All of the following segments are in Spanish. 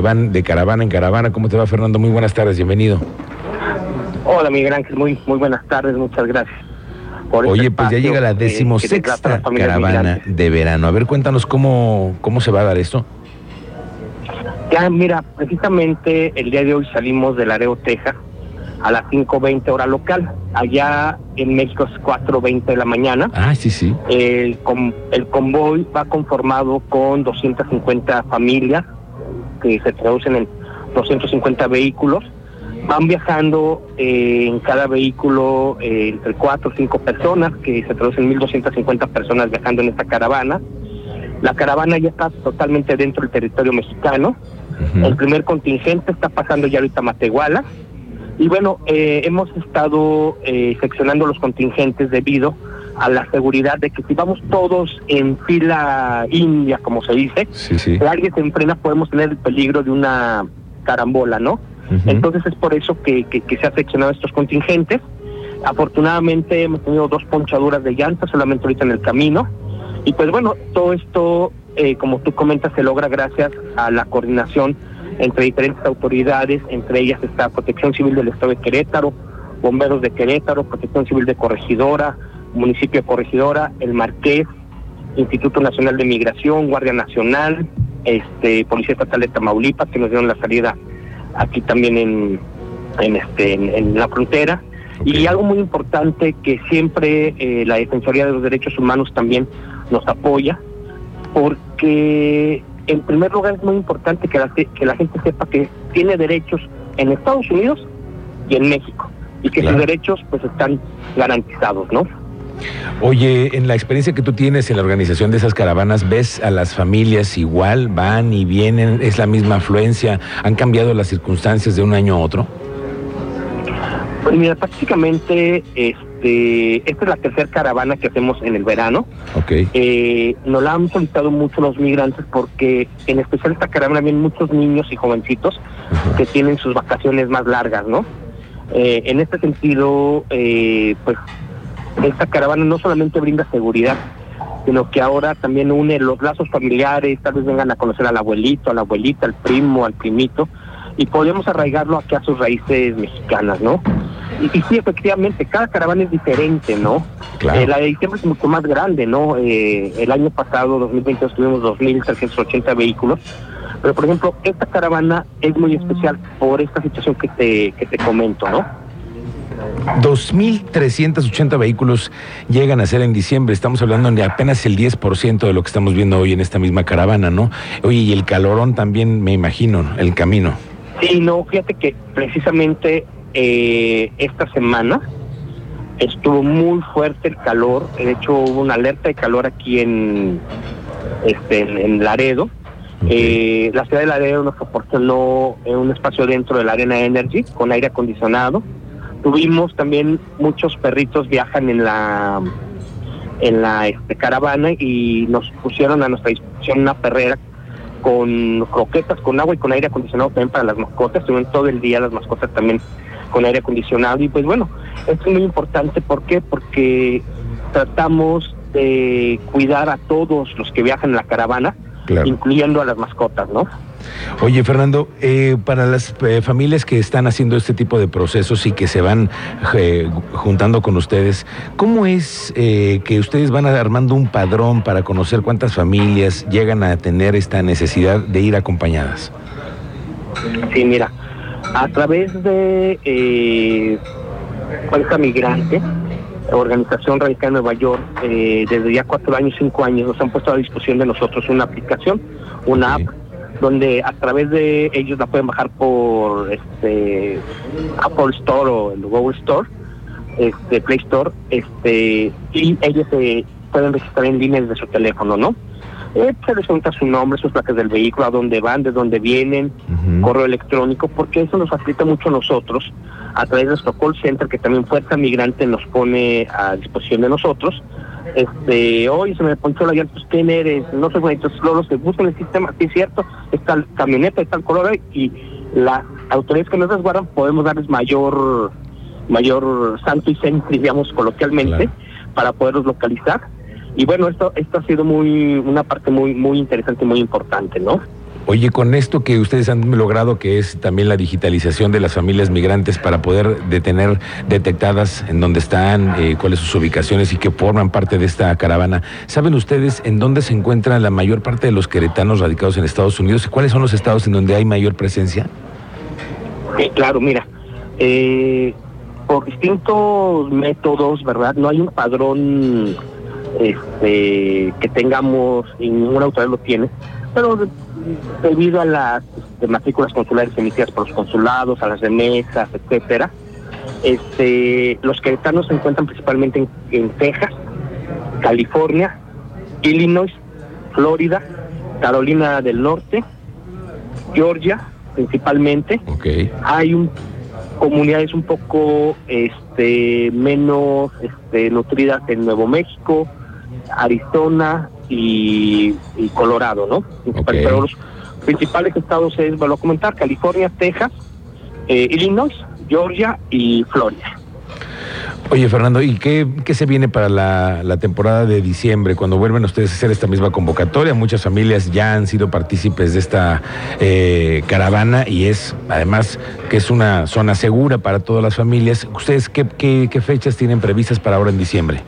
van de caravana en caravana. ¿Cómo te va, Fernando? Muy buenas tardes, bienvenido. Hola, Miguel Ángel, muy, muy buenas tardes, muchas gracias. Este Oye, pues ya llega la decimosexta caravana de verano. A ver, cuéntanos cómo, cómo se va a dar esto. Ya, mira, precisamente el día de hoy salimos de Laredo, Texas, a las 5.20 hora local. Allá en México es 4.20 de la mañana. Ah, sí, sí. El, el convoy va conformado con 250 familias que se traducen en 250 vehículos. Van viajando eh, en cada vehículo eh, entre 4 o 5 personas, que se traducen en 1.250 personas viajando en esta caravana. La caravana ya está totalmente dentro del territorio mexicano. El primer contingente está pasando ya ahorita a Matehuala. Y bueno, eh, hemos estado seccionando los contingentes debido a la seguridad de que si vamos todos en fila india, como se dice, si alguien se enfrena podemos tener el peligro de una carambola, ¿no? Entonces es por eso que, se ha seccionado estos contingentes. Afortunadamente hemos tenido dos ponchaduras de llantas solamente ahorita en el camino. Y pues bueno, todo esto, eh, como tú comentas, se logra gracias a la coordinación entre diferentes autoridades, entre ellas está Protección Civil del Estado de Querétaro, Bomberos de Querétaro, Protección Civil de Corregidora, municipio de Corregidora, el Marqués, Instituto Nacional de Migración, Guardia Nacional, este, Policía Estatal de Tamaulipas, que nos dieron la salida aquí también en, en, este, en, la frontera. Y algo muy importante que siempre eh, la Defensoría de los Derechos Humanos también nos apoya, porque en primer lugar es muy importante que la, que la gente sepa que tiene derechos en Estados Unidos y en México, y que sus derechos pues están garantizados, ¿no? Oye, en la experiencia que tú tienes en la organización de esas caravanas, ¿ves a las familias igual? ¿Van y vienen? ¿Es la misma afluencia? ¿Han cambiado las circunstancias de un año a otro? Pues mira, prácticamente este, esta es la tercera caravana que hacemos en el verano. Ok. Eh, nos la han solicitado mucho los migrantes porque en especial esta caravana vienen muchos niños y jovencitos que tienen sus vacaciones más largas, ¿no? Eh, en este sentido, eh, pues esta caravana no solamente brinda seguridad, sino que ahora también une los lazos familiares, tal vez vengan a conocer al abuelito, a la abuelita, al primo, al primito, y podemos arraigarlo aquí a sus raíces mexicanas, ¿no? Y, sí, efectivamente, cada caravana es diferente, ¿no? Eh, la de diciembre es mucho más grande, ¿no? Eh, el año pasado, 2022, tuvimos 2.380 vehículos, pero por ejemplo, esta caravana es muy especial por esta situación que te, que te comento, ¿no? 2.380 vehículos llegan a ser en diciembre. Estamos hablando de apenas el 10% de lo que estamos viendo hoy en esta misma caravana, ¿no? Oye, y el calorón también, me imagino, el camino. Sí, no, fíjate que precisamente eh, esta semana estuvo muy fuerte el calor. De hecho, hubo una alerta de calor aquí en, este, en, Laredo. Eh, la ciudad de Laredo nos proporcionó un espacio dentro de la Arena Energy con aire acondicionado Tuvimos también muchos perritos viajan en la en la este, caravana y nos pusieron a nuestra disposición una perrera con croquetas, con agua y con aire acondicionado también para las mascotas. Estuvieron todo el día las mascotas también con aire acondicionado. Y pues bueno, esto es muy importante. ¿Por qué? Porque tratamos de cuidar a todos los que viajan en la caravana, incluyendo a las mascotas, ¿no? Oye, Fernando, eh, para las eh, familias que están haciendo este tipo de procesos y que se van eh, juntando con ustedes, ¿cómo es que ustedes van armando un padrón para conocer cuántas familias llegan a tener esta necesidad de ir acompañadas? Sí, mira, a través de eh, Fuerza Migrante, organización radical en Nueva York, desde ya cuatro años, cinco años, nos han puesto a disposición de nosotros una aplicación, una app donde a través de ellos la pueden bajar por este Apple Store o el Google Store, este Play Store, este y ellos se pueden registrar en línea desde su teléfono, ¿no? Eh, se les pregunta su nombre, sus placas del vehículo, a dónde van, de dónde vienen, correo electrónico, porque eso nos facilita mucho a nosotros a través de nuestro call center que también Fuerza Migrante nos pone a disposición de nosotros este, hoy se me ponchó la llanta, ¿quién eres? No sé, entonces luego se buscan el sistema, sí es cierto, está el camioneta, está el color y las autoridades que nos resguardan podemos darles mayor mayor santo y sen, digamos coloquialmente, para poderlos localizar. Y bueno, esto esto ha sido muy una parte muy muy interesante, muy importante, ¿no? Oye, con esto que ustedes han logrado, que es también la digitalización de las familias migrantes para poder detener detectadas en dónde están, eh, cuáles sus ubicaciones y que forman parte de esta caravana, ¿saben ustedes en dónde se encuentra la mayor parte de los queretanos radicados en Estados Unidos y cuáles son los estados en donde hay mayor presencia? claro, mira, eh, por distintos métodos, ¿verdad? No hay un padrón este, que tengamos y ninguna autoridad lo tiene, pero debido a las matrículas consulares emitidas por los consulados, a las remesas, etcétera, este, los queretanos se encuentran principalmente en, Texas, California, Illinois, Florida, Carolina del Norte, Georgia, principalmente. Hay un comunidades un poco este menos este, nutridas en Nuevo México, Arizona y, Colorado, ¿no? Pero los principales estados es, vuelvo a comentar, California, Texas, eh, Illinois, Georgia y Florida. Oye, Fernando, ¿y qué, se viene para la, temporada de diciembre? Cuando vuelven ustedes a hacer esta misma convocatoria, muchas familias ya han sido partícipes de esta eh, caravana y es, además, que es una zona segura para todas las familias. ¿Ustedes qué, qué, fechas tienen previstas para ahora en diciembre?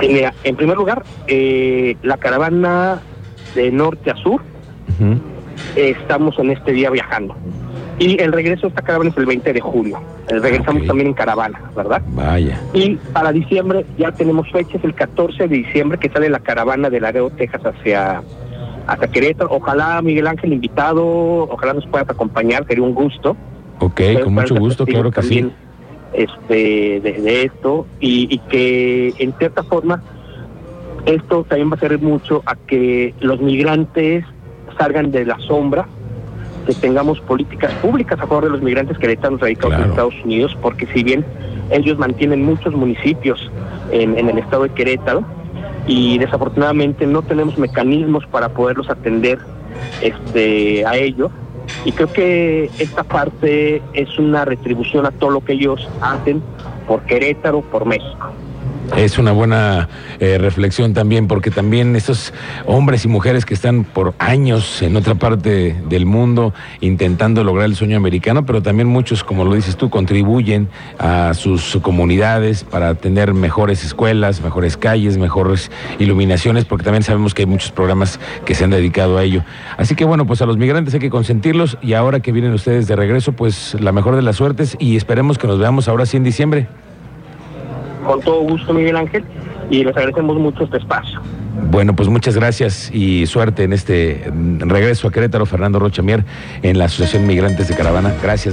Mira, en primer lugar, eh, la caravana de norte a sur, estamos en este día viajando. Y el regreso de esta caravana es el 20 de julio. regresamos también en caravana, ¿verdad? Vaya. Y para diciembre ya tenemos fechas, el 14 de diciembre que sale la caravana de Laredo, Texas hacia, hacia Querétaro. Ojalá Miguel Ángel invitado, ojalá nos puedas acompañar, sería un gusto. Ok, con mucho gusto, claro que sí. Este, de, esto y, y que en cierta forma esto también va a servir mucho a que los migrantes salgan de la sombra que tengamos políticas públicas a favor de los migrantes que están radicados en Estados Unidos, porque si bien ellos mantienen muchos municipios en, el estado de Querétaro y desafortunadamente no tenemos mecanismos para poderlos atender este, a ellos, y creo que esta parte es una retribución a todo lo que ellos hacen por Querétaro, por México. Es una buena eh, reflexión también, porque también estos hombres y mujeres que están por años en otra parte del mundo intentando lograr el sueño americano, pero también muchos, como lo dices tú, contribuyen a sus comunidades para tener mejores escuelas, mejores calles, mejores iluminaciones, porque también sabemos que hay muchos programas que se han dedicado a ello. Así que bueno, pues a los migrantes hay que consentirlos y ahora que vienen ustedes de regreso, pues la mejor de las suertes y esperemos que nos veamos ahora sí en diciembre con todo gusto, Miguel Ángel, y les agradecemos mucho este espacio. Bueno, pues muchas gracias y suerte en este regreso a Querétaro, Fernando Rocha Mier, en la Asociación Migrantes de Caravana. Gracias.